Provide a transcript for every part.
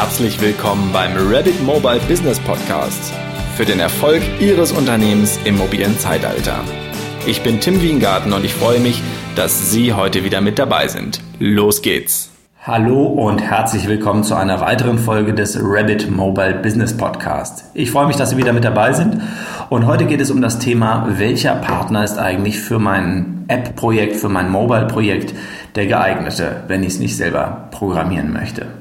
herzlich willkommen beim Rabbit Mobile Business Podcast für den Erfolg Ihres Unternehmens im mobilen Zeitalter. Ich bin Tim Wiengarten und ich freue mich, dass Sie heute wieder mit dabei sind. Los geht's! Hallo und herzlich willkommen zu einer weiteren Folge des Rabbit Mobile Business Podcast. Ich freue mich, dass Sie wieder mit dabei sind und heute geht es um das Thema, welcher Partner ist eigentlich für mein App-Projekt, für mein Mobile-Projekt der geeignete, wenn ich es nicht selber programmieren möchte.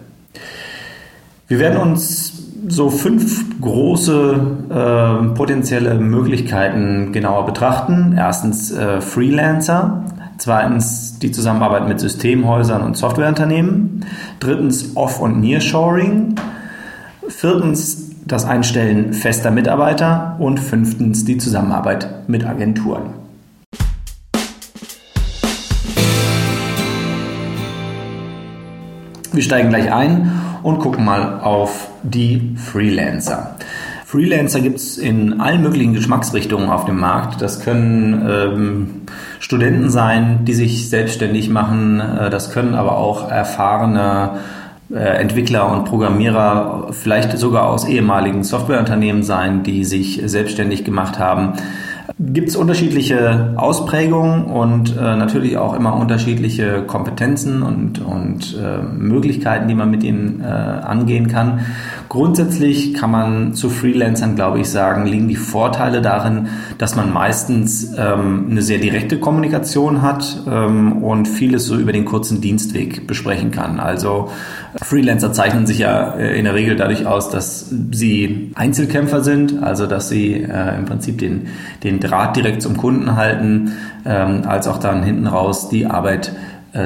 Wir werden uns so fünf große äh, potenzielle Möglichkeiten genauer betrachten. Erstens äh, Freelancer, zweitens die Zusammenarbeit mit Systemhäusern und Softwareunternehmen, drittens Off- und Nearshoring, viertens das Einstellen fester Mitarbeiter. Und fünftens die Zusammenarbeit mit Agenturen. Wir steigen gleich ein und gucken mal auf die Freelancer. Freelancer gibt es in allen möglichen Geschmacksrichtungen auf dem Markt. Das können ähm, Studenten sein, die sich selbstständig machen. Äh, das können aber auch erfahrene äh, Entwickler und Programmierer, vielleicht sogar aus ehemaligen Softwareunternehmen sein, die sich selbstständig gemacht haben gibt es unterschiedliche Ausprägungen und äh, natürlich auch immer unterschiedliche Kompetenzen und, und äh, Möglichkeiten, die man mit ihnen äh, angehen kann. Grundsätzlich kann man zu Freelancern, glaube ich, sagen, liegen die Vorteile darin, dass man meistens ähm, eine sehr direkte Kommunikation hat ähm, und vieles so über den kurzen Dienstweg besprechen kann. Also Freelancer zeichnen sich ja äh, in der Regel dadurch aus, dass sie Einzelkämpfer sind, also dass sie äh, im Prinzip den, den Draht direkt zum Kunden halten, ähm, als auch dann hinten raus die Arbeit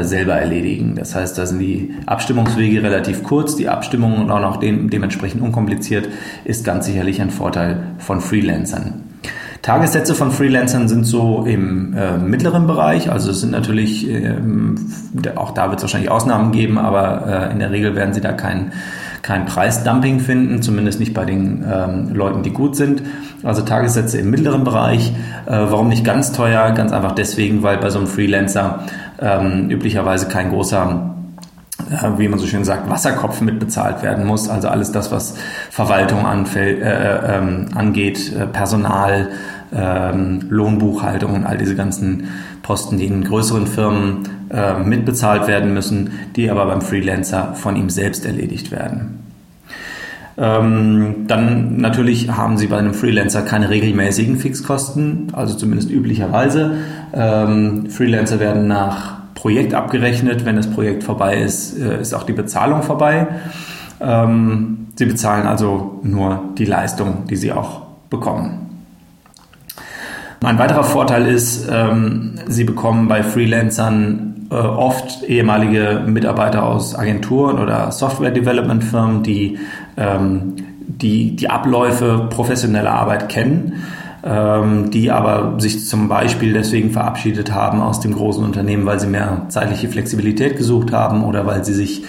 selber erledigen. Das heißt, da sind die Abstimmungswege relativ kurz, die Abstimmung und auch noch de dementsprechend unkompliziert, ist ganz sicherlich ein Vorteil von Freelancern. Tagessätze von Freelancern sind so im äh, mittleren Bereich, also es sind natürlich, ähm, auch da wird es wahrscheinlich Ausnahmen geben, aber äh, in der Regel werden sie da kein, kein Preisdumping finden, zumindest nicht bei den ähm, Leuten, die gut sind. Also Tagessätze im mittleren Bereich. Äh, warum nicht ganz teuer? Ganz einfach deswegen, weil bei so einem Freelancer ähm, üblicherweise kein großer äh, wie man so schön sagt, Wasserkopf mitbezahlt werden muss. Also alles das, was Verwaltung anfällt, äh, ähm, angeht, äh, Personal, ähm, Lohnbuchhaltung und all diese ganzen Posten, die in größeren Firmen äh, mitbezahlt werden müssen, die aber beim Freelancer von ihm selbst erledigt werden. Ähm, dann natürlich haben Sie bei einem Freelancer keine regelmäßigen Fixkosten, also zumindest üblicherweise. Ähm, Freelancer werden nach Projekt abgerechnet. Wenn das Projekt vorbei ist, äh, ist auch die Bezahlung vorbei. Ähm, Sie bezahlen also nur die Leistung, die Sie auch bekommen. Ein weiterer Vorteil ist, ähm, Sie bekommen bei Freelancern äh, oft ehemalige Mitarbeiter aus Agenturen oder Software-Development-Firmen, die, ähm, die die Abläufe professioneller Arbeit kennen ähm, die aber sich zum Beispiel deswegen verabschiedet haben aus dem großen Unternehmen, weil sie mehr zeitliche Flexibilität gesucht haben oder weil sie sich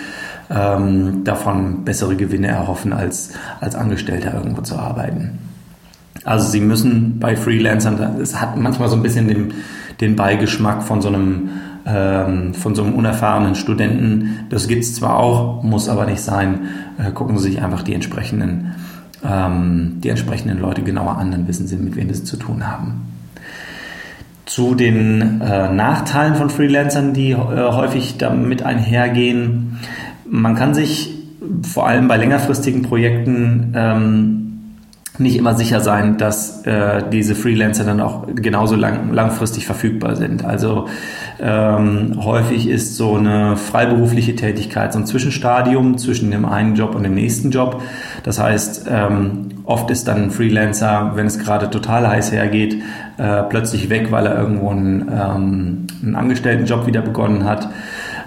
ähm, davon bessere Gewinne erhoffen, als als Angestellter irgendwo zu arbeiten. Also sie müssen bei Freelancern, es hat manchmal so ein bisschen den, den Beigeschmack von so einem ähm, von so einem unerfahrenen Studenten. Das gibt es zwar auch, muss aber nicht sein. Äh, gucken Sie sich einfach die entsprechenden ähm, die entsprechenden Leute genauer an, dann wissen sie, mit wem sie zu tun haben. Zu den äh, Nachteilen von Freelancern, die äh, häufig damit einhergehen. Man kann sich vor allem bei längerfristigen Projekten ähm, nicht immer sicher sein, dass äh, diese Freelancer dann auch genauso lang, langfristig verfügbar sind. Also ähm, häufig ist so eine freiberufliche Tätigkeit so ein Zwischenstadium zwischen dem einen Job und dem nächsten Job. Das heißt, ähm, oft ist dann ein Freelancer, wenn es gerade total heiß hergeht, äh, plötzlich weg, weil er irgendwo einen, ähm, einen Angestelltenjob wieder begonnen hat.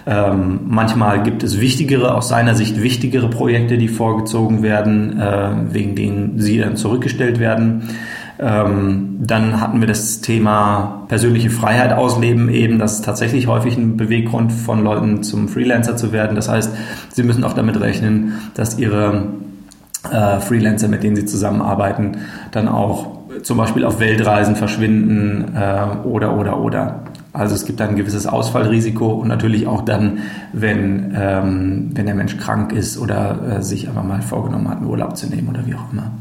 Ähm, manchmal gibt es wichtigere, aus seiner Sicht wichtigere Projekte, die vorgezogen werden, äh, wegen denen sie dann zurückgestellt werden. Ähm, dann hatten wir das Thema persönliche Freiheit ausleben eben. Das ist tatsächlich häufig ein Beweggrund von Leuten zum Freelancer zu werden. Das heißt, sie müssen auch damit rechnen, dass ihre äh, Freelancer, mit denen sie zusammenarbeiten, dann auch zum Beispiel auf Weltreisen verschwinden äh, oder oder oder. Also es gibt ein gewisses Ausfallrisiko und natürlich auch dann, wenn, ähm, wenn der Mensch krank ist oder äh, sich einfach mal vorgenommen hat, einen Urlaub zu nehmen oder wie auch immer.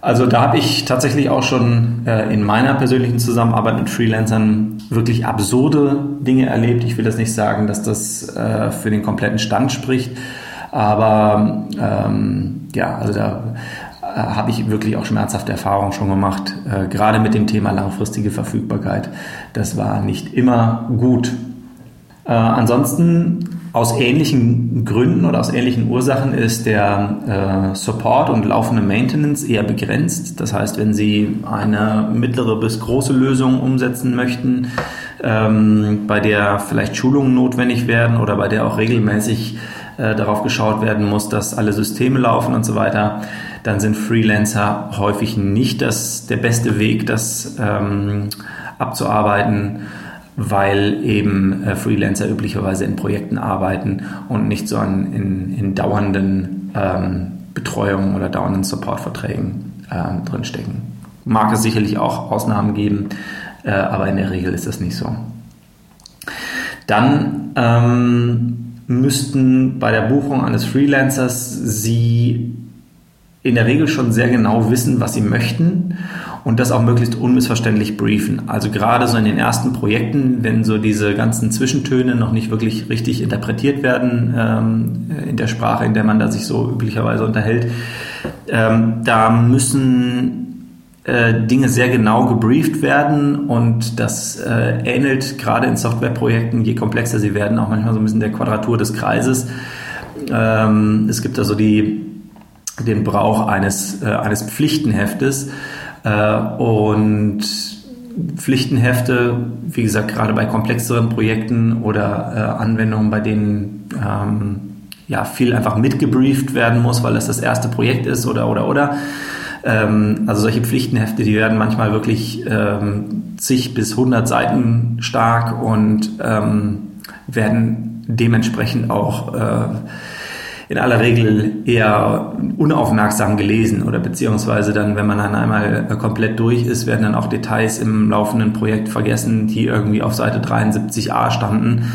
Also da habe ich tatsächlich auch schon äh, in meiner persönlichen Zusammenarbeit mit Freelancern wirklich absurde Dinge erlebt. Ich will das nicht sagen, dass das äh, für den kompletten Stand spricht, aber ähm, ja, also da äh, habe ich wirklich auch schmerzhafte Erfahrungen schon gemacht, äh, gerade mit dem Thema langfristige Verfügbarkeit. Das war nicht immer gut. Äh, ansonsten aus ähnlichen Gründen oder aus ähnlichen Ursachen ist der äh, Support und laufende Maintenance eher begrenzt. Das heißt, wenn Sie eine mittlere bis große Lösung umsetzen möchten, ähm, bei der vielleicht Schulungen notwendig werden oder bei der auch regelmäßig äh, darauf geschaut werden muss, dass alle Systeme laufen und so weiter, dann sind Freelancer häufig nicht das, der beste Weg, das ähm, abzuarbeiten weil eben äh, Freelancer üblicherweise in Projekten arbeiten und nicht so an, in, in dauernden ähm, Betreuungen oder dauernden Supportverträgen ähm, drinstecken. Mag es sicherlich auch Ausnahmen geben, äh, aber in der Regel ist das nicht so. Dann ähm, müssten bei der Buchung eines Freelancers Sie in der Regel schon sehr genau wissen, was Sie möchten und das auch möglichst unmissverständlich briefen. Also gerade so in den ersten Projekten, wenn so diese ganzen Zwischentöne noch nicht wirklich richtig interpretiert werden ähm, in der Sprache, in der man da sich so üblicherweise unterhält, ähm, da müssen äh, Dinge sehr genau gebrieft werden und das äh, ähnelt gerade in Softwareprojekten, je komplexer sie werden, auch manchmal so ein bisschen der Quadratur des Kreises. Ähm, es gibt also die, den Brauch eines, äh, eines Pflichtenheftes, äh, und Pflichtenhefte, wie gesagt, gerade bei komplexeren Projekten oder äh, Anwendungen, bei denen ähm, ja viel einfach mitgebrieft werden muss, weil es das erste Projekt ist oder oder oder. Ähm, also solche Pflichtenhefte, die werden manchmal wirklich ähm, zig bis hundert Seiten stark und ähm, werden dementsprechend auch äh, in aller Regel eher unaufmerksam gelesen oder beziehungsweise dann, wenn man dann einmal komplett durch ist, werden dann auch Details im laufenden Projekt vergessen, die irgendwie auf Seite 73a standen.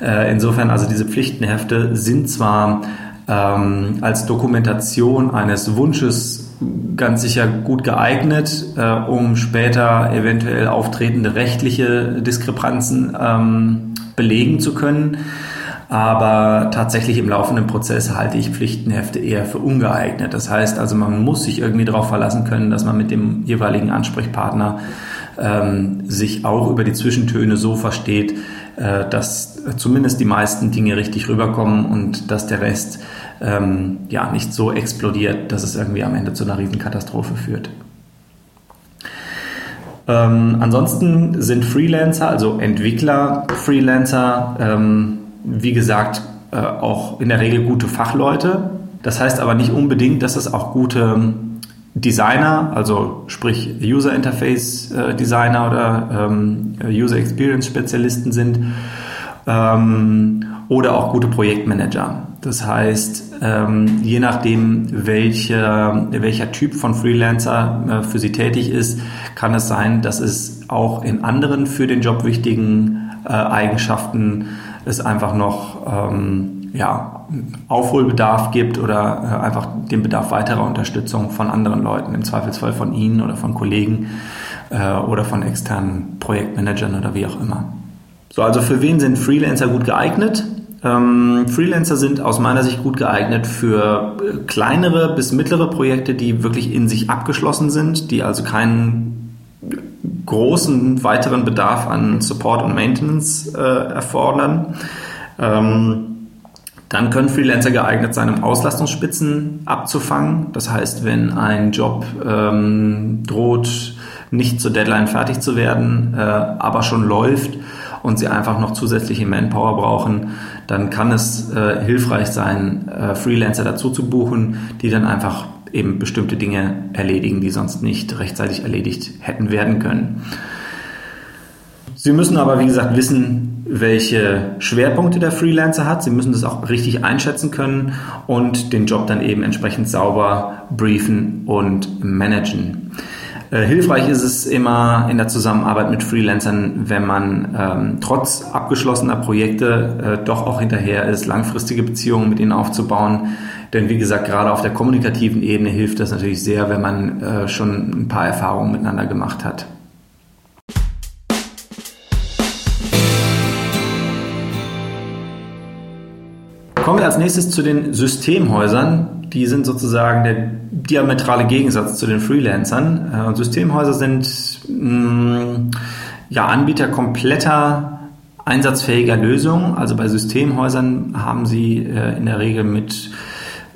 Äh, insofern also diese Pflichtenhefte sind zwar ähm, als Dokumentation eines Wunsches ganz sicher gut geeignet, äh, um später eventuell auftretende rechtliche Diskrepanzen ähm, belegen zu können. Aber tatsächlich im laufenden Prozess halte ich Pflichtenhefte eher für ungeeignet. Das heißt also, man muss sich irgendwie darauf verlassen können, dass man mit dem jeweiligen Ansprechpartner ähm, sich auch über die Zwischentöne so versteht, äh, dass zumindest die meisten Dinge richtig rüberkommen und dass der Rest ähm, ja nicht so explodiert, dass es irgendwie am Ende zu einer Riesenkatastrophe führt. Ähm, ansonsten sind Freelancer, also Entwickler, Freelancer, ähm, wie gesagt, äh, auch in der Regel gute Fachleute. Das heißt aber nicht unbedingt, dass es auch gute ähm, Designer, also sprich User Interface äh, Designer oder ähm, User Experience Spezialisten sind ähm, oder auch gute Projektmanager. Das heißt, ähm, je nachdem, welche, welcher Typ von Freelancer äh, für Sie tätig ist, kann es sein, dass es auch in anderen für den Job wichtigen äh, Eigenschaften es einfach noch ähm, ja, Aufholbedarf gibt oder äh, einfach den Bedarf weiterer Unterstützung von anderen Leuten, im Zweifelsfall von Ihnen oder von Kollegen äh, oder von externen Projektmanagern oder wie auch immer. So, also für wen sind Freelancer gut geeignet? Ähm, Freelancer sind aus meiner Sicht gut geeignet für äh, kleinere bis mittlere Projekte, die wirklich in sich abgeschlossen sind, die also keinen großen weiteren Bedarf an Support und Maintenance äh, erfordern. Ähm, dann können Freelancer geeignet sein, um Auslastungsspitzen abzufangen. Das heißt, wenn ein Job ähm, droht, nicht zur Deadline fertig zu werden, äh, aber schon läuft und sie einfach noch zusätzliche Manpower brauchen, dann kann es äh, hilfreich sein, äh, Freelancer dazu zu buchen, die dann einfach eben bestimmte Dinge erledigen, die sonst nicht rechtzeitig erledigt hätten werden können. Sie müssen aber, wie gesagt, wissen, welche Schwerpunkte der Freelancer hat. Sie müssen das auch richtig einschätzen können und den Job dann eben entsprechend sauber briefen und managen. Äh, hilfreich ist es immer in der Zusammenarbeit mit Freelancern, wenn man ähm, trotz abgeschlossener Projekte äh, doch auch hinterher ist, langfristige Beziehungen mit ihnen aufzubauen. Denn wie gesagt, gerade auf der kommunikativen Ebene hilft das natürlich sehr, wenn man äh, schon ein paar Erfahrungen miteinander gemacht hat. Kommen wir als nächstes zu den Systemhäusern. Die sind sozusagen der diametrale Gegensatz zu den Freelancern. Äh, Systemhäuser sind mh, mm, ja, Anbieter kompletter einsatzfähiger Lösungen. Also bei Systemhäusern haben sie äh, in der Regel mit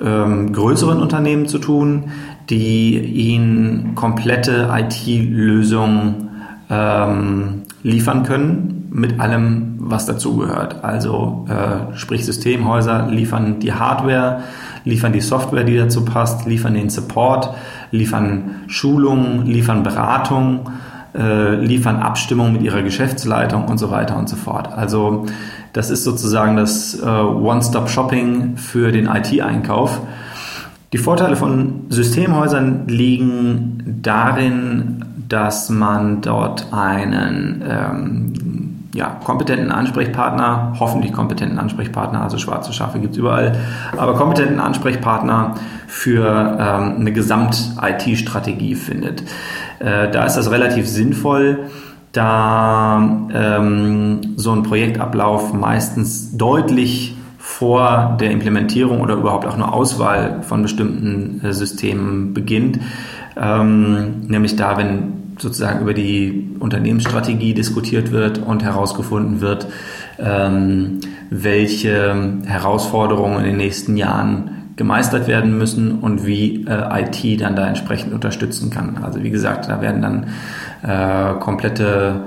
ähm, größeren Unternehmen zu tun, die ihnen komplette IT-Lösungen ähm, liefern können mit allem, was dazugehört. Also äh, sprich Systemhäuser liefern die Hardware, liefern die Software, die dazu passt, liefern den Support, liefern Schulungen, liefern Beratung, äh, liefern Abstimmung mit ihrer Geschäftsleitung und so weiter und so fort. Also das ist sozusagen das äh, One-Stop-Shopping für den IT-Einkauf. Die Vorteile von Systemhäusern liegen darin, dass man dort einen ähm, ja, kompetenten Ansprechpartner, hoffentlich kompetenten Ansprechpartner, also schwarze Schafe gibt es überall, aber kompetenten Ansprechpartner für ähm, eine Gesamt-IT-Strategie findet. Äh, da ist das relativ sinnvoll, da ähm, so ein Projektablauf meistens deutlich vor der Implementierung oder überhaupt auch nur Auswahl von bestimmten äh, Systemen beginnt. Ähm, nämlich da, wenn sozusagen über die Unternehmensstrategie diskutiert wird und herausgefunden wird, ähm, welche Herausforderungen in den nächsten Jahren gemeistert werden müssen und wie äh, IT dann da entsprechend unterstützen kann. Also wie gesagt, da werden dann äh, komplette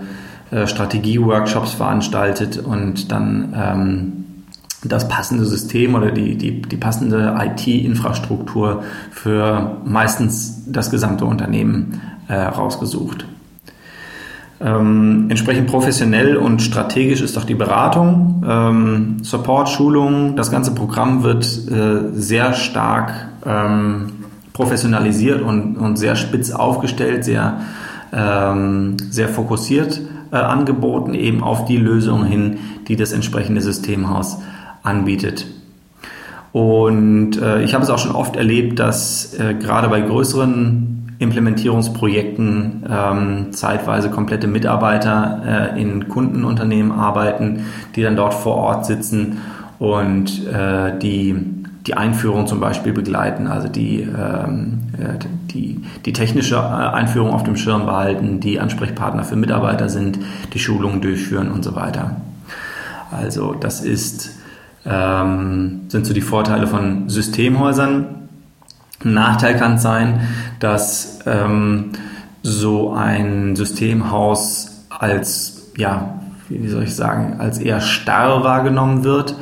äh, Strategie-Workshops veranstaltet und dann ähm, das passende System oder die, die, die passende IT-Infrastruktur für meistens das gesamte Unternehmen äh, rausgesucht. Ähm, entsprechend professionell und strategisch ist auch die Beratung, ähm, Support, Schulung. Das ganze Programm wird äh, sehr stark ähm, professionalisiert und, und sehr spitz aufgestellt, sehr, ähm, sehr fokussiert äh, angeboten, eben auf die Lösung hin, die das entsprechende Systemhaus anbietet. Und äh, ich habe es auch schon oft erlebt, dass äh, gerade bei größeren Implementierungsprojekten ähm, zeitweise komplette Mitarbeiter äh, in Kundenunternehmen arbeiten, die dann dort vor Ort sitzen und äh, die die Einführung zum Beispiel begleiten, also die, ähm, äh, die, die technische äh, Einführung auf dem Schirm behalten, die Ansprechpartner für Mitarbeiter sind, die Schulungen durchführen und so weiter. Also das ist, ähm, sind so die Vorteile von Systemhäusern. Ein Nachteil kann sein, dass ähm, so ein Systemhaus als, ja, wie soll ich sagen, als eher starr wahrgenommen wird,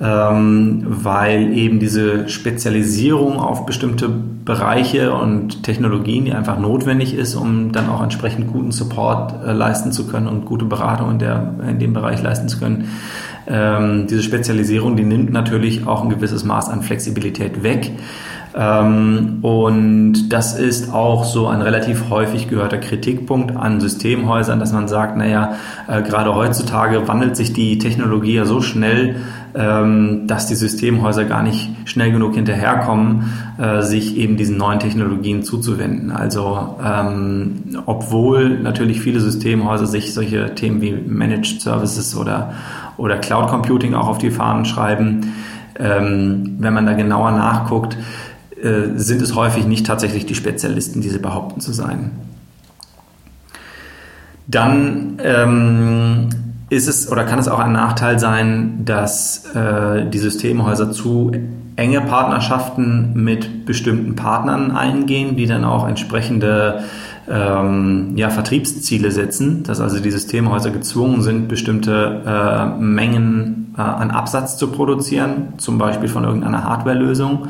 ähm, weil eben diese Spezialisierung auf bestimmte Bereiche und Technologien, die einfach notwendig ist, um dann auch entsprechend guten Support äh, leisten zu können und gute Beratung in, der, in dem Bereich leisten zu können. Ähm, diese Spezialisierung, die nimmt natürlich auch ein gewisses Maß an Flexibilität weg. Ähm, und das ist auch so ein relativ häufig gehörter Kritikpunkt an Systemhäusern, dass man sagt, naja, äh, gerade heutzutage wandelt sich die Technologie ja so schnell, ähm, dass die Systemhäuser gar nicht schnell genug hinterherkommen, äh, sich eben diesen neuen Technologien zuzuwenden. Also ähm, obwohl natürlich viele Systemhäuser sich solche Themen wie Managed Services oder, oder Cloud Computing auch auf die Fahnen schreiben, ähm, wenn man da genauer nachguckt, äh, sind es häufig nicht tatsächlich die Spezialisten, die sie behaupten zu sein. Dann ähm, ist es oder kann es auch ein Nachteil sein, dass äh, die Systemhäuser zu enge Partnerschaften mit bestimmten Partnern eingehen, die dann auch entsprechende ähm, ja, Vertriebsziele setzen, dass also die Systemhäuser gezwungen sind, bestimmte äh, Mengen äh, an Absatz zu produzieren, zum Beispiel von irgendeiner Hardwarelösung.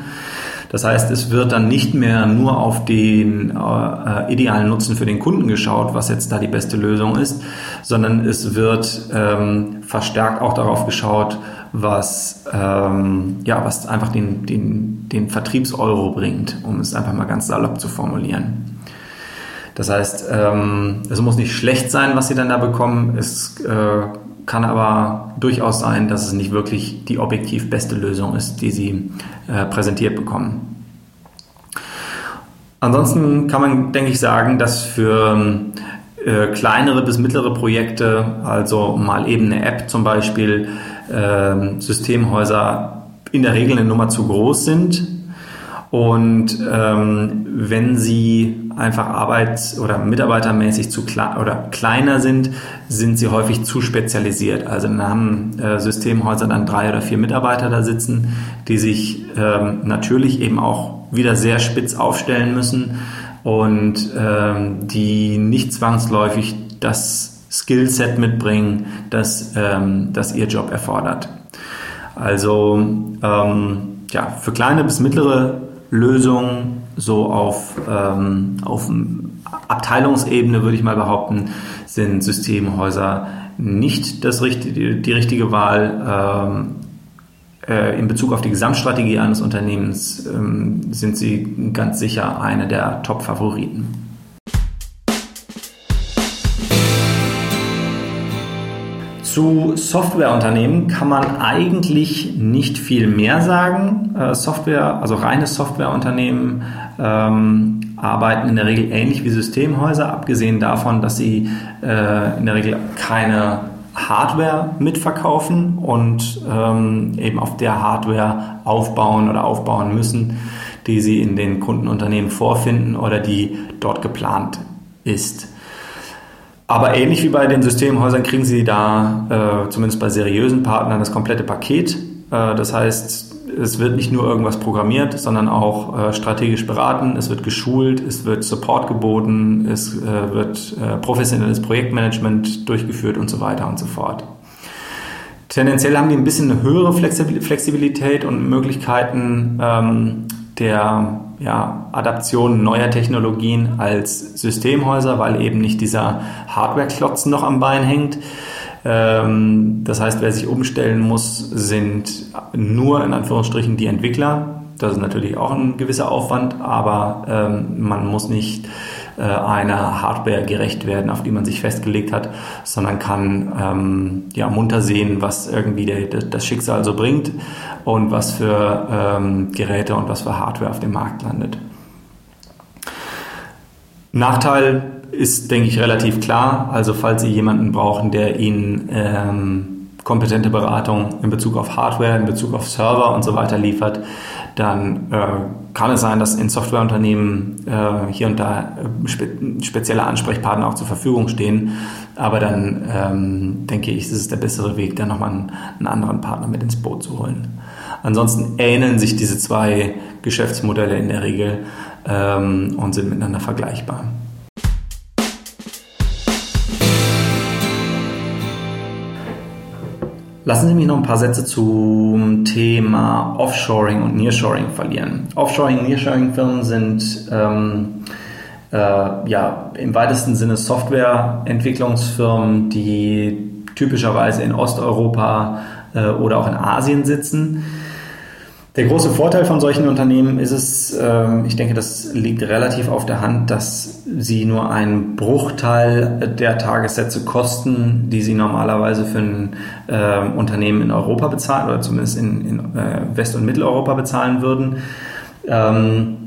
Das heißt, es wird dann nicht mehr nur auf den äh, idealen Nutzen für den Kunden geschaut, was jetzt da die beste Lösung ist, sondern es wird ähm, verstärkt auch darauf geschaut, was, ähm, ja, was einfach den, den, den Vertriebseuro bringt, um es einfach mal ganz salopp zu formulieren. Das heißt, ähm, es muss nicht schlecht sein, was sie dann da bekommen. Es äh, kann aber durchaus sein, dass es nicht wirklich die objektiv beste Lösung ist, die sie äh, präsentiert bekommen. Ansonsten kann man, denke ich, sagen, dass für äh, kleinere bis mittlere Projekte, also mal eben eine App zum Beispiel, äh, Systemhäuser in der Regel eine Nummer zu groß sind. Und ähm, wenn sie einfach arbeits- oder mitarbeitermäßig zu kle oder kleiner sind, sind sie häufig zu spezialisiert. Also dann haben äh, Systemhäuser dann drei oder vier Mitarbeiter da sitzen, die sich ähm, natürlich eben auch wieder sehr spitz aufstellen müssen und ähm, die nicht zwangsläufig das Skillset mitbringen, das, ähm, das ihr Job erfordert. Also ähm, ja, für kleine bis mittlere Lösungen so auf, ähm, auf Abteilungsebene würde ich mal behaupten, sind Systemhäuser nicht das, die richtige Wahl. Ähm, äh, in Bezug auf die Gesamtstrategie eines Unternehmens ähm, sind sie ganz sicher eine der Top-Favoriten. Zu Softwareunternehmen kann man eigentlich nicht viel mehr sagen. Äh, Software, also reine Softwareunternehmen ähm, arbeiten in der Regel ähnlich wie Systemhäuser, abgesehen davon, dass sie äh, in der Regel keine Hardware mitverkaufen und ähm, eben auf der Hardware aufbauen oder aufbauen müssen, die sie in den Kundenunternehmen vorfinden oder die dort geplant ist. Aber ähnlich wie bei den Systemhäusern kriegen sie da, äh, zumindest bei seriösen Partnern, das komplette Paket. Äh, das heißt, es wird nicht nur irgendwas programmiert, sondern auch äh, strategisch beraten, es wird geschult, es wird Support geboten, es äh, wird äh, professionelles Projektmanagement durchgeführt und so weiter und so fort. Tendenziell haben die ein bisschen eine höhere Flexibilität und Möglichkeiten ähm, der ja, Adaption neuer Technologien als Systemhäuser, weil eben nicht dieser Hardware-Klotzen noch am Bein hängt. Ähm, das heißt, wer sich umstellen muss, sind nur in Anführungsstrichen die Entwickler. Das ist natürlich auch ein gewisser Aufwand, aber ähm, man muss nicht äh, einer Hardware gerecht werden, auf die man sich festgelegt hat, sondern kann ähm, ja, munter sehen, was irgendwie der, das Schicksal so bringt und was für ähm, Geräte und was für Hardware auf dem Markt landet. Nachteil ist, denke ich, relativ klar. Also falls Sie jemanden brauchen, der Ihnen ähm, kompetente Beratung in Bezug auf Hardware, in Bezug auf Server und so weiter liefert, dann äh, kann es sein, dass in Softwareunternehmen äh, hier und da äh, spe spezielle Ansprechpartner auch zur Verfügung stehen. Aber dann ähm, denke ich, ist es der bessere Weg, dann nochmal einen, einen anderen Partner mit ins Boot zu holen. Ansonsten ähneln sich diese zwei Geschäftsmodelle in der Regel ähm, und sind miteinander vergleichbar. Lassen Sie mich noch ein paar Sätze zum Thema Offshoring und Nearshoring verlieren. Offshoring und Nearshoring-Firmen sind ähm, äh, ja, im weitesten Sinne Softwareentwicklungsfirmen, die typischerweise in Osteuropa äh, oder auch in Asien sitzen der große Vorteil von solchen Unternehmen ist es, äh, ich denke, das liegt relativ auf der Hand, dass sie nur einen Bruchteil der Tagessätze kosten, die sie normalerweise für ein äh, Unternehmen in Europa bezahlen oder zumindest in, in äh, West- und Mitteleuropa bezahlen würden. Ähm,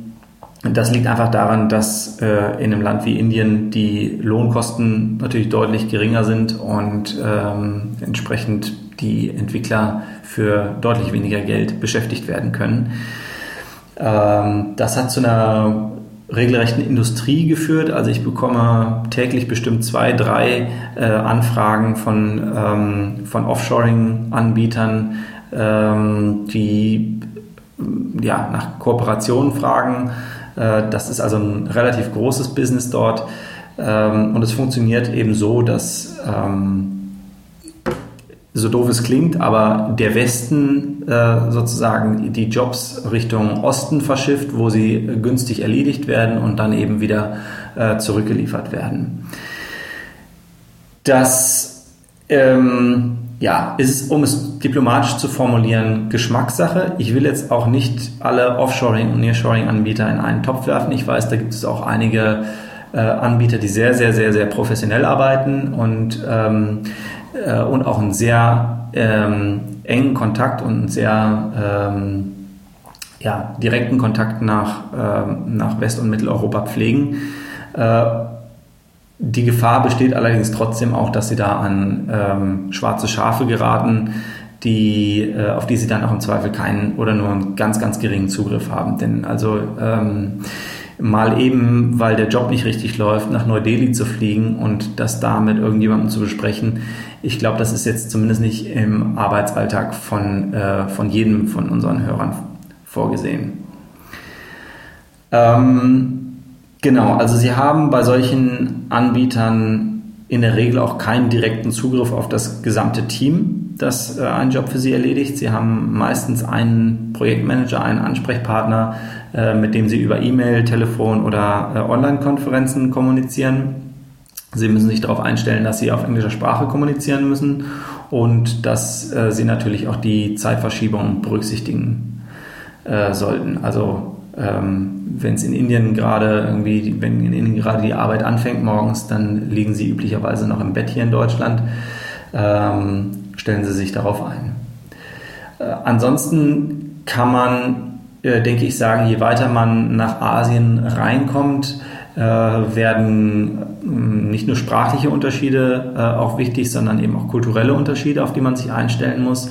das liegt einfach daran, dass äh, in einem Land wie Indien die Lohnkosten natürlich deutlich geringer sind und ähm, entsprechend die Entwickler für deutlich weniger Geld beschäftigt werden können. Ähm, das hat zu einer regelrechten Industrie geführt. Also ich bekomme täglich bestimmt zwei, drei äh, Anfragen von, ähm, von Offshoring-Anbietern, ähm, die ja, nach Kooperationen fragen äh, das ist also ein relativ großes Business dort. Und es funktioniert eben so, dass so doof es klingt, aber der Westen äh, sozusagen die Jobs Richtung Osten verschifft, wo sie günstig erledigt werden und dann eben wieder äh, zurückgeliefert werden. Das ähm, ja, ist, um es diplomatisch zu formulieren, Geschmackssache. Ich will jetzt auch nicht alle Offshoring- und Nearshoring-Anbieter in einen Topf werfen. Ich weiß, da gibt es auch einige äh, Anbieter, die sehr, sehr, sehr, sehr professionell arbeiten und, ähm, äh, und auch einen sehr ähm, engen Kontakt und einen sehr ähm, ja, direkten Kontakt nach, ähm, nach West- und Mitteleuropa pflegen. Äh, die Gefahr besteht allerdings trotzdem auch, dass sie da an ähm, schwarze Schafe geraten, die, äh, auf die sie dann auch im Zweifel keinen oder nur einen ganz, ganz geringen Zugriff haben. Denn also ähm, mal eben, weil der Job nicht richtig läuft, nach Neu-Delhi zu fliegen und das da mit irgendjemandem zu besprechen, ich glaube, das ist jetzt zumindest nicht im Arbeitsalltag von, äh, von jedem von unseren Hörern vorgesehen. Ähm, genau, also Sie haben bei solchen Anbietern in der Regel auch keinen direkten Zugriff auf das gesamte Team, das äh, einen Job für Sie erledigt. Sie haben meistens einen Projektmanager, einen Ansprechpartner, mit dem Sie über E-Mail, Telefon oder äh, Online-Konferenzen kommunizieren. Sie müssen sich darauf einstellen, dass Sie auf englischer Sprache kommunizieren müssen und dass äh, Sie natürlich auch die Zeitverschiebung berücksichtigen äh, sollten. Also ähm, wenn es in Indien gerade irgendwie, wenn in Indien gerade die Arbeit anfängt morgens, dann liegen sie üblicherweise noch im Bett hier in Deutschland. Ähm, stellen Sie sich darauf ein. Äh, ansonsten kann man, äh, denke ich, sagen, je weiter man nach Asien reinkommt, äh, werden äh, nicht nur sprachliche Unterschiede äh, auch wichtig, sondern eben auch kulturelle Unterschiede, auf die man sich einstellen muss.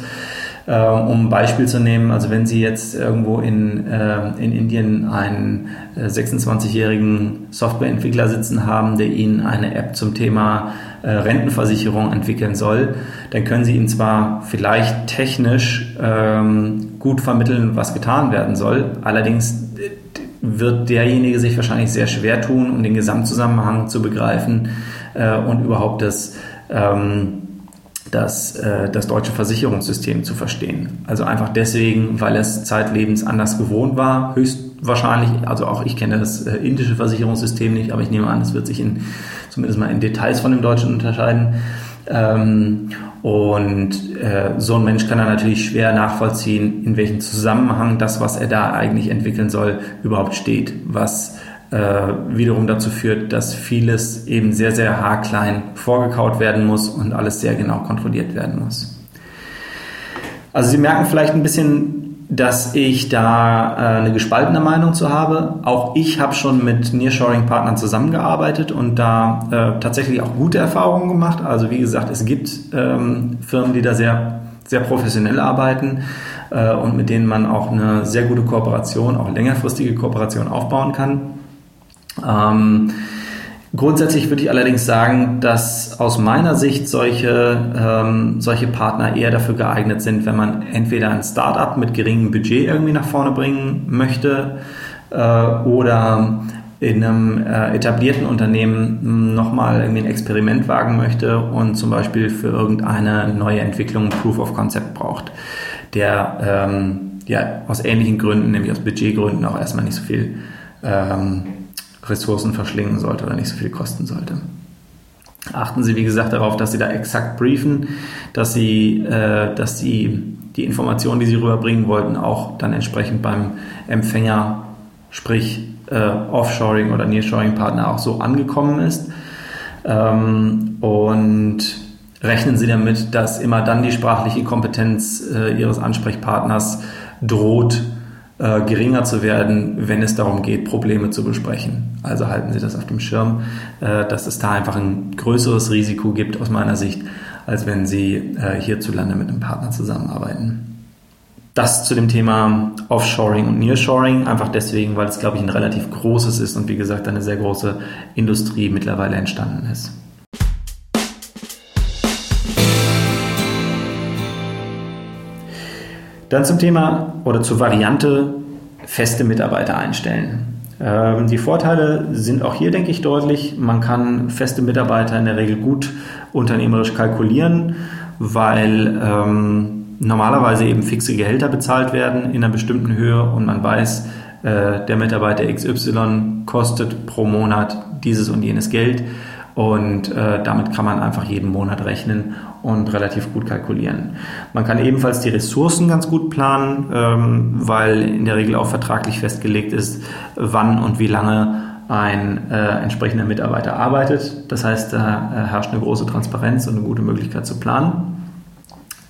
Um ein Beispiel zu nehmen, also wenn Sie jetzt irgendwo in, in Indien einen 26-jährigen äh, Softwareentwickler sitzen haben, der Ihnen eine App zum Thema Rentenversicherung entwickeln soll, dann können Sie ihm zwar vielleicht technisch ähm, gut vermitteln, was getan werden soll, allerdings wird derjenige sich wahrscheinlich sehr schwer tun, um den Gesamtzusammenhang zu begreifen und überhaupt das ähm, das, äh, das deutsche Versicherungssystem zu verstehen. Also einfach deswegen, weil es zeitlebens anders gewohnt war, höchstwahrscheinlich, also auch ich kenne das äh, indische Versicherungssystem nicht, aber ich nehme an, es wird sich in, zumindest mal in Details von dem deutschen unterscheiden. Ähm, und äh, so ein Mensch kann dann natürlich schwer nachvollziehen, in welchem Zusammenhang das, was er da eigentlich entwickeln soll, überhaupt steht, was äh, wiederum dazu führt, dass vieles eben sehr, sehr haarklein vorgekaut werden muss und alles sehr genau kontrolliert werden muss. Also Sie merken vielleicht ein bisschen, dass ich da äh, eine gespaltene Meinung zu habe. Auch ich habe schon mit Nearshoring-Partnern zusammengearbeitet und da äh, tatsächlich auch gute Erfahrungen gemacht. Also wie gesagt, es gibt ähm, Firmen, die da sehr, sehr professionell arbeiten äh, und mit denen man auch eine sehr gute Kooperation, auch längerfristige Kooperation aufbauen kann. Ähm, grundsätzlich würde ich allerdings sagen, dass aus meiner Sicht solche, ähm, solche Partner eher dafür geeignet sind, wenn man entweder ein Startup mit geringem Budget irgendwie nach vorne bringen möchte äh, oder in einem äh, etablierten Unternehmen nochmal irgendwie ein Experiment wagen möchte und zum Beispiel für irgendeine neue Entwicklung Proof of Concept braucht, der ähm, ja aus ähnlichen Gründen, nämlich aus Budgetgründen, auch erstmal nicht so viel ähm, Ressourcen verschlingen sollte oder nicht so viel kosten sollte. Achten Sie, wie gesagt, darauf, dass Sie da exakt briefen, dass Sie, äh, dass Sie die Informationen, die Sie rüberbringen wollten, auch dann entsprechend beim Empfänger, sprich äh, Offshoring oder Nearshoring-Partner auch so angekommen ist. Ähm, und rechnen Sie damit, dass immer dann die sprachliche Kompetenz äh, Ihres Ansprechpartners droht, äh, geringer zu werden, wenn es darum geht, Probleme zu besprechen. Also halten Sie das auf dem Schirm, äh, dass es da einfach ein größeres Risiko gibt aus meiner Sicht, als wenn Sie äh, hierzulande mit einem Partner zusammenarbeiten. Das zu dem Thema Offshoring und Nearshoring, einfach deswegen, weil es, glaube ich, ein relativ großes ist und wie gesagt eine sehr große Industrie mittlerweile entstanden ist. Dann zum Thema oder zur Variante feste Mitarbeiter einstellen. Ähm, die Vorteile sind auch hier, denke ich, deutlich. Man kann feste Mitarbeiter in der Regel gut unternehmerisch kalkulieren, weil ähm, normalerweise eben fixe Gehälter bezahlt werden in einer bestimmten Höhe und man weiß, äh, der Mitarbeiter XY kostet pro Monat dieses und jenes Geld und äh, damit kann man einfach jeden Monat rechnen und relativ gut kalkulieren. Man kann ebenfalls die Ressourcen ganz gut planen, ähm, weil in der Regel auch vertraglich festgelegt ist, wann und wie lange ein äh, entsprechender Mitarbeiter arbeitet. Das heißt, da äh, herrscht eine große Transparenz und eine gute Möglichkeit zu planen.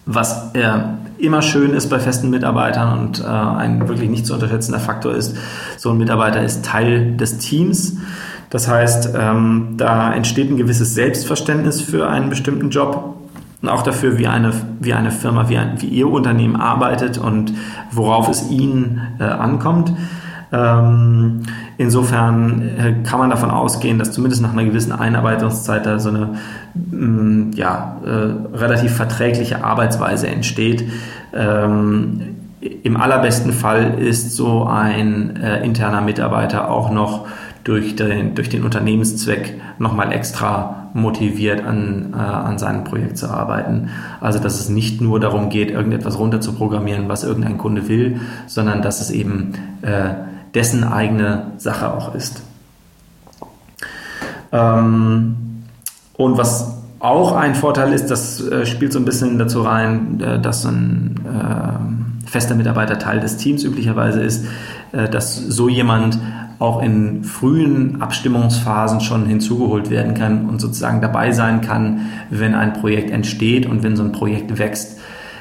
Was äh, immer schön ist bei festen Mitarbeitern und äh, ein wirklich nicht zu unterschätzender Faktor ist, so ein Mitarbeiter ist Teil des Teams. Das heißt, ähm, da entsteht ein gewisses Selbstverständnis für einen bestimmten Job und auch dafür, wie eine, wie eine Firma, wie, ein, wie ihr Unternehmen arbeitet und worauf es ihnen äh, ankommt. Ähm, insofern äh, kann man davon ausgehen, dass zumindest nach einer gewissen Einarbeitungszeit da so eine mh, mm, ja, äh, relativ verträgliche Arbeitsweise entsteht. Ähm, Im allerbesten Fall ist so ein äh, interner Mitarbeiter auch noch durch den, durch den Unternehmenszweck nochmal extra motiviert an, äh, an seinem Projekt zu arbeiten. Also dass es nicht nur darum geht, irgendetwas runter zu programmieren, was irgendein Kunde will, sondern dass es eben äh, dessen eigene Sache auch ist. Ähm, und was auch ein Vorteil ist, das äh, spielt so ein bisschen dazu rein, äh, dass so ein äh, fester Mitarbeiter Teil des Teams üblicherweise ist, äh, dass so jemand auch in frühen Abstimmungsphasen schon hinzugeholt werden kann und sozusagen dabei sein kann, wenn ein Projekt entsteht und wenn so ein Projekt wächst.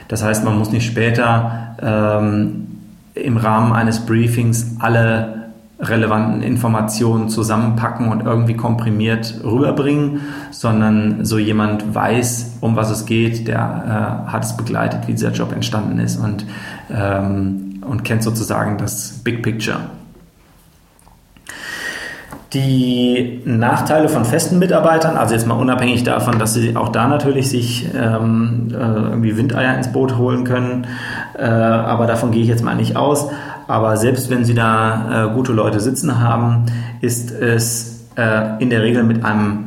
Das heißt, man muss nicht später ähm, im Rahmen eines Briefings alle relevanten Informationen zusammenpacken und irgendwie komprimiert rüberbringen, sondern so jemand weiß, um was es geht, der äh, hat es begleitet, wie dieser Job entstanden ist und, ähm, und kennt sozusagen das Big Picture. Die Nachteile von festen Mitarbeitern, also jetzt mal unabhängig davon, dass sie auch da natürlich sich ähm, äh, irgendwie Windeier ins Boot holen können, äh, aber davon gehe ich jetzt mal nicht aus. Aber selbst wenn sie da äh, gute Leute sitzen haben, ist es äh, in der Regel mit einem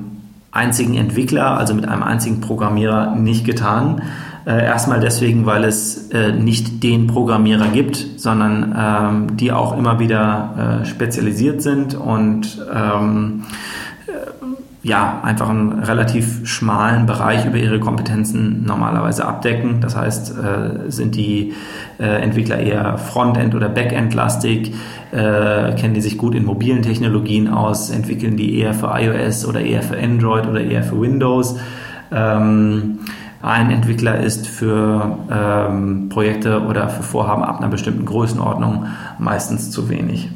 einzigen Entwickler, also mit einem einzigen Programmierer nicht getan. Äh, erstmal deswegen, weil es äh, nicht den Programmierer gibt, sondern ähm, die auch immer wieder äh, spezialisiert sind und ähm, äh, ja, einfach einen relativ schmalen Bereich über ihre Kompetenzen normalerweise abdecken. Das heißt, äh, sind die äh, Entwickler eher Frontend- oder Backend-lastig, kennen die sich gut in mobilen Technologien aus, entwickeln die eher für iOS oder eher für Android oder eher für Windows. Ähm, ein Entwickler ist für ähm, Projekte oder für Vorhaben ab einer bestimmten Größenordnung meistens zu wenig.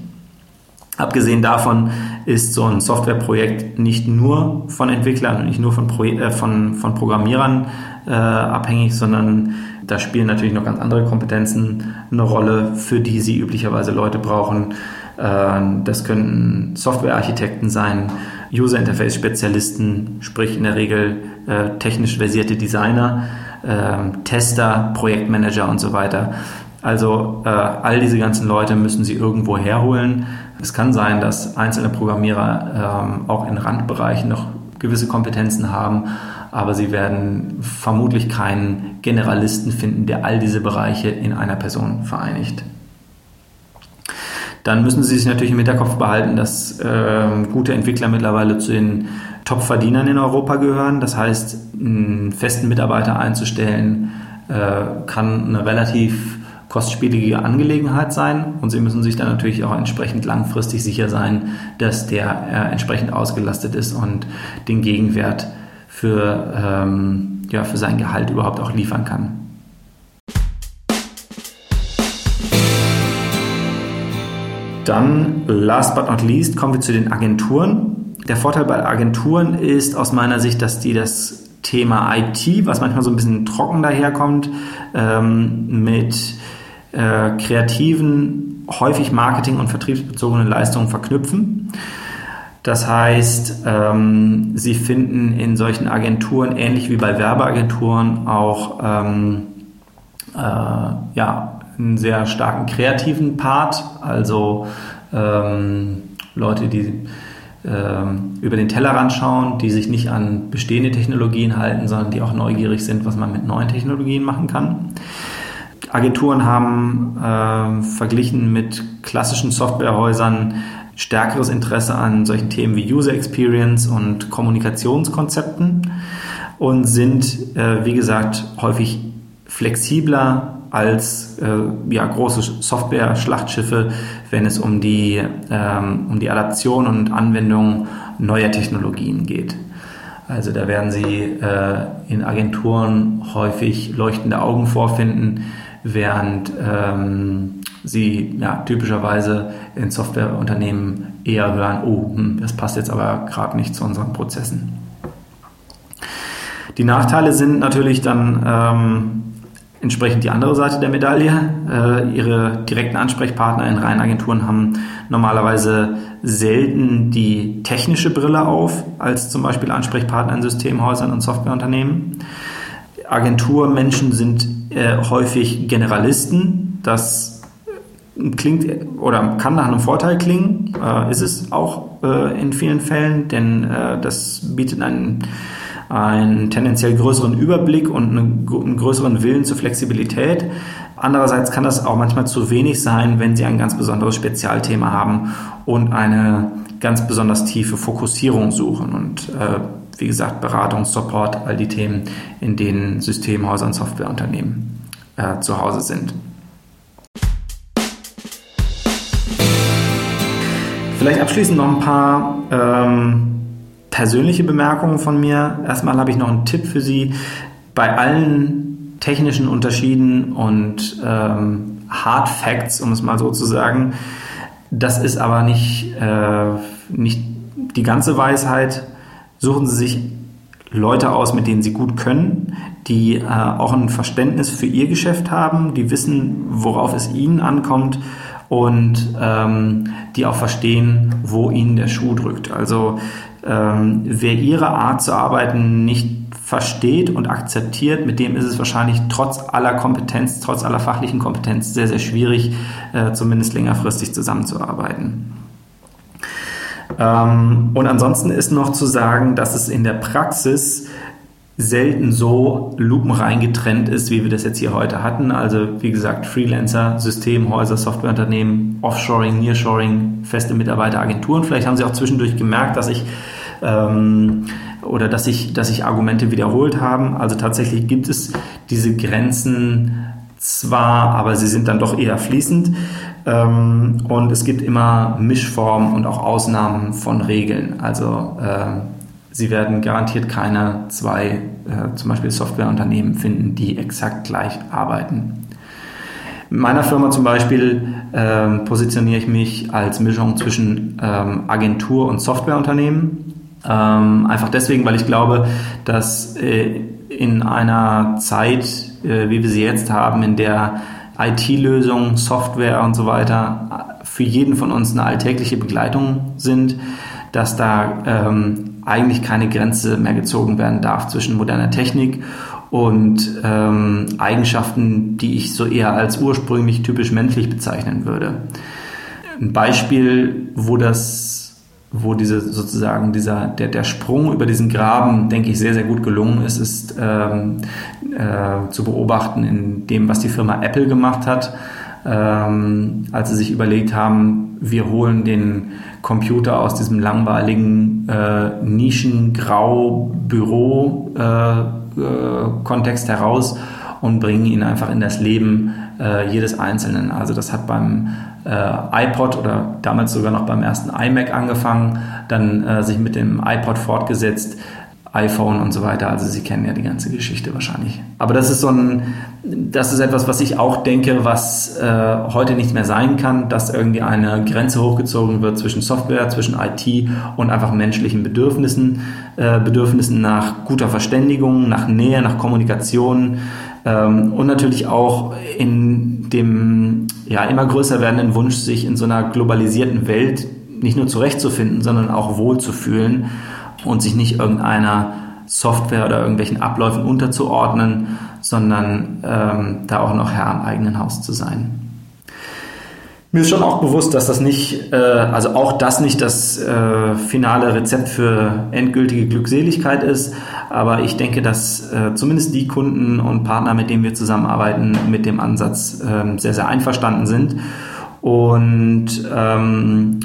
Abgesehen davon ist so ein Softwareprojekt nicht nur von Entwicklern und nicht nur von, Pro äh, von, von Programmierern äh, abhängig, sondern da spielen natürlich noch ganz andere Kompetenzen eine Rolle, für die sie üblicherweise Leute brauchen. Äh, das könnten Softwarearchitekten sein, User Interface Spezialisten, sprich in der Regel äh, technisch versierte Designer, äh, Tester, Projektmanager und so weiter. Also äh, all diese ganzen Leute müssen sie irgendwo herholen. Es kann sein, dass einzelne Programmierer ähm, auch in Randbereichen noch gewisse Kompetenzen haben, aber sie werden vermutlich keinen Generalisten finden, der all diese Bereiche in einer Person vereinigt dann müssen Sie sich natürlich im Hinterkopf behalten, dass äh, gute Entwickler mittlerweile zu den Top-Verdienern in Europa gehören. Das heißt, einen festen Mitarbeiter einzustellen, äh, kann eine relativ kostspielige Angelegenheit sein und Sie müssen sich dann natürlich auch entsprechend langfristig sicher sein, dass der äh, entsprechend ausgelastet ist und den Gegenwert für, ähm, ja, für sein Gehalt überhaupt auch liefern kann. Dann, last but not least, kommen wir zu den Agenturen. Der Vorteil bei Agenturen ist aus meiner Sicht, dass die das Thema IT, was manchmal so ein bisschen trocken daherkommt, ähm, mit äh, kreativen, häufig marketing- und vertriebsbezogenen Leistungen verknüpfen. Das heißt, ähm, sie finden in solchen Agenturen, ähnlich wie bei Werbeagenturen, auch ähm, äh, ja, einen sehr starken kreativen Part, also ähm, Leute, die ähm, über den Tellerrand schauen, die sich nicht an bestehende Technologien halten, sondern die auch neugierig sind, was man mit neuen Technologien machen kann. Agenturen haben äh, verglichen mit klassischen Softwarehäusern stärkeres Interesse an solchen Themen wie User Experience und Kommunikationskonzepten und sind, äh, wie gesagt, häufig flexibler als äh, ja, große Software-Schlachtschiffe, wenn es um die, ähm, um die Adaption und Anwendung neuer Technologien geht. Also da werden Sie äh, in Agenturen häufig leuchtende Augen vorfinden, während ähm, Sie ja, typischerweise in Softwareunternehmen eher hören, oh, hm, das passt jetzt aber gerade nicht zu unseren Prozessen. Die Nachteile sind natürlich dann ähm, entsprechend die andere Seite der Medaille. Äh, ihre direkten Ansprechpartner in reinen Agenturen haben normalerweise selten die technische Brille auf, als zum Beispiel Ansprechpartner in Systemhäusern und Softwareunternehmen. Agenturmenschen sind äh, häufig Generalisten. Das klingt oder kann nach einem Vorteil klingen, äh, ist es auch äh, in vielen Fällen, denn äh, das bietet einen einen tendenziell größeren Überblick und einen größeren Willen zur Flexibilität. Andererseits kann das auch manchmal zu wenig sein, wenn Sie ein ganz besonderes Spezialthema haben und eine ganz besonders tiefe Fokussierung suchen. Und äh, wie gesagt, Beratung, Support, all die Themen, in denen Systemhäuser und Softwareunternehmen äh, zu Hause sind. Vielleicht abschließend noch ein paar ähm, persönliche Bemerkungen von mir. Erstmal habe ich noch einen Tipp für Sie. Bei allen technischen Unterschieden und ähm, Hard Facts, um es mal so zu sagen, das ist aber nicht, äh, nicht die ganze Weisheit. Suchen Sie sich Leute aus, mit denen Sie gut können, die äh, auch ein Verständnis für Ihr Geschäft haben, die wissen, worauf es Ihnen ankommt und ähm, die auch verstehen, wo Ihnen der Schuh drückt. Also ähm, wer ihre Art zu arbeiten nicht versteht und akzeptiert, mit dem ist es wahrscheinlich trotz aller Kompetenz, trotz aller fachlichen Kompetenz sehr, sehr schwierig, äh, zumindest längerfristig zusammenzuarbeiten. Ähm, und ansonsten ist noch zu sagen, dass es in der Praxis selten so lupenrein getrennt ist, wie wir das jetzt hier heute hatten. Also wie gesagt, Freelancer, Systemhäuser, Softwareunternehmen, Offshoring, Nearshoring, feste Mitarbeiter, Agenturen. Vielleicht haben Sie auch zwischendurch gemerkt, dass ich ähm, oder dass sich dass ich Argumente wiederholt haben. Also tatsächlich gibt es diese Grenzen zwar, aber sie sind dann doch eher fließend. Ähm, und es gibt immer Mischformen und auch Ausnahmen von Regeln. Also äh, Sie werden garantiert keine zwei, äh, zum Beispiel Softwareunternehmen finden, die exakt gleich arbeiten. In meiner Firma zum Beispiel ähm, positioniere ich mich als Mischung zwischen ähm, Agentur und Softwareunternehmen. Ähm, einfach deswegen, weil ich glaube, dass äh, in einer Zeit, äh, wie wir sie jetzt haben, in der IT-Lösungen, Software und so weiter für jeden von uns eine alltägliche Begleitung sind, dass da ähm, eigentlich keine Grenze mehr gezogen werden darf zwischen moderner Technik und ähm, Eigenschaften, die ich so eher als ursprünglich typisch menschlich bezeichnen würde. Ein Beispiel, wo das wo diese sozusagen dieser der, der Sprung über diesen Graben, denke ich, sehr, sehr gut gelungen ist, ist ähm, äh, zu beobachten in dem, was die Firma Apple gemacht hat, ähm, als sie sich überlegt haben, wir holen den Computer aus diesem langweiligen äh, Nischen-Grau-Büro-Kontext äh, äh, heraus und bringen ihn einfach in das Leben äh, jedes Einzelnen. Also das hat beim äh, iPod oder damals sogar noch beim ersten iMac angefangen, dann äh, sich mit dem iPod fortgesetzt, iPhone und so weiter. Also Sie kennen ja die ganze Geschichte wahrscheinlich. Aber das ist so ein, das ist etwas, was ich auch denke, was äh, heute nicht mehr sein kann, dass irgendwie eine Grenze hochgezogen wird zwischen Software, zwischen IT und einfach menschlichen Bedürfnissen, äh, Bedürfnissen nach guter Verständigung, nach Nähe, nach Kommunikation ähm, und natürlich auch in dem ja immer größer werdenden Wunsch, sich in so einer globalisierten Welt nicht nur zurechtzufinden, sondern auch wohlzufühlen und sich nicht irgendeiner Software oder irgendwelchen Abläufen unterzuordnen, sondern ähm, da auch noch Herr am eigenen Haus zu sein. Mir ist schon auch bewusst, dass das nicht, äh, also auch das nicht das äh, finale Rezept für endgültige Glückseligkeit ist, aber ich denke, dass äh, zumindest die Kunden und Partner, mit denen wir zusammenarbeiten, mit dem Ansatz äh, sehr, sehr einverstanden sind. Und ähm,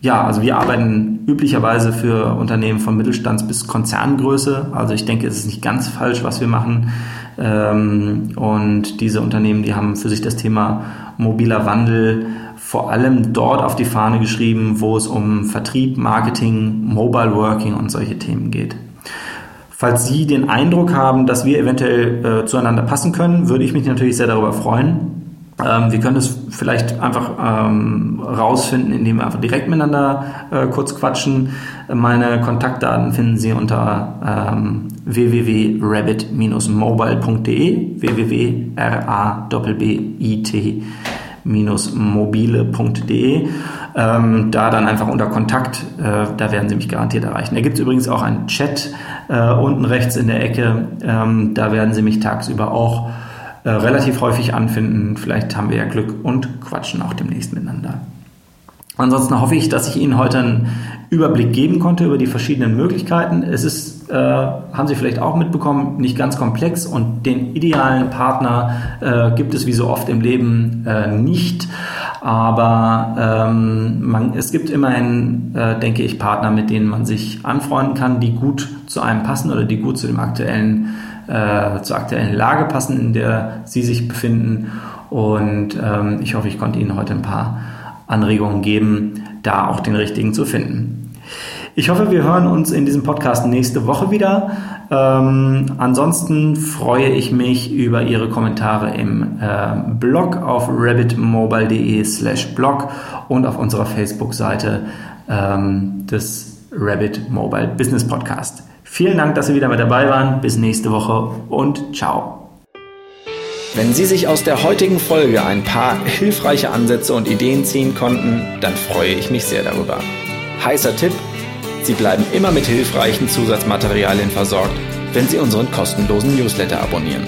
ja, also wir arbeiten üblicherweise für Unternehmen von Mittelstands bis Konzerngröße. Also ich denke, es ist nicht ganz falsch, was wir machen. Ähm, und diese Unternehmen, die haben für sich das Thema mobiler Wandel vor allem dort auf die Fahne geschrieben, wo es um Vertrieb, Marketing, Mobile Working und solche Themen geht. Falls Sie den Eindruck haben, dass wir eventuell äh, zueinander passen können, würde ich mich natürlich sehr darüber freuen. Ähm, wir können es vielleicht einfach ähm, rausfinden, indem wir einfach direkt miteinander äh, kurz quatschen. Meine Kontaktdaten finden Sie unter ähm, www.rabbit-mobile.de www.r-a-b-b-i-t mobile.de. Ähm, da dann einfach unter Kontakt, äh, da werden Sie mich garantiert erreichen. Da gibt es übrigens auch einen Chat äh, unten rechts in der Ecke. Ähm, da werden Sie mich tagsüber auch äh, relativ häufig anfinden. Vielleicht haben wir ja Glück und quatschen auch demnächst miteinander. Ansonsten hoffe ich, dass ich Ihnen heute einen Überblick geben konnte über die verschiedenen Möglichkeiten. Es ist, äh, haben Sie vielleicht auch mitbekommen, nicht ganz komplex und den idealen Partner äh, gibt es wie so oft im Leben äh, nicht. Aber ähm, man, es gibt immerhin, äh, denke ich, Partner, mit denen man sich anfreunden kann, die gut zu einem passen oder die gut zu dem aktuellen äh, zur aktuellen Lage passen, in der Sie sich befinden. Und ähm, ich hoffe, ich konnte Ihnen heute ein paar Anregungen geben, da auch den richtigen zu finden. Ich hoffe, wir hören uns in diesem Podcast nächste Woche wieder. Ähm, ansonsten freue ich mich über Ihre Kommentare im äh, Blog auf rabbitmobile.de slash blog und auf unserer Facebook-Seite ähm, des Rabbit Mobile Business Podcast. Vielen Dank, dass Sie wieder mit dabei waren. Bis nächste Woche und ciao. Wenn Sie sich aus der heutigen Folge ein paar hilfreiche Ansätze und Ideen ziehen konnten, dann freue ich mich sehr darüber. Heißer Tipp, Sie bleiben immer mit hilfreichen Zusatzmaterialien versorgt, wenn Sie unseren kostenlosen Newsletter abonnieren.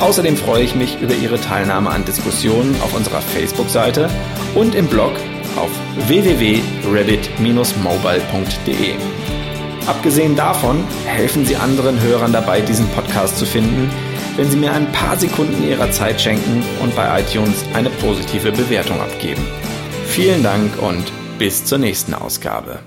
Außerdem freue ich mich über Ihre Teilnahme an Diskussionen auf unserer Facebook-Seite und im Blog auf www.rabbit-mobile.de. Abgesehen davon helfen Sie anderen Hörern dabei, diesen Podcast zu finden, wenn Sie mir ein paar Sekunden Ihrer Zeit schenken und bei iTunes eine positive Bewertung abgeben. Vielen Dank und bis zur nächsten Ausgabe.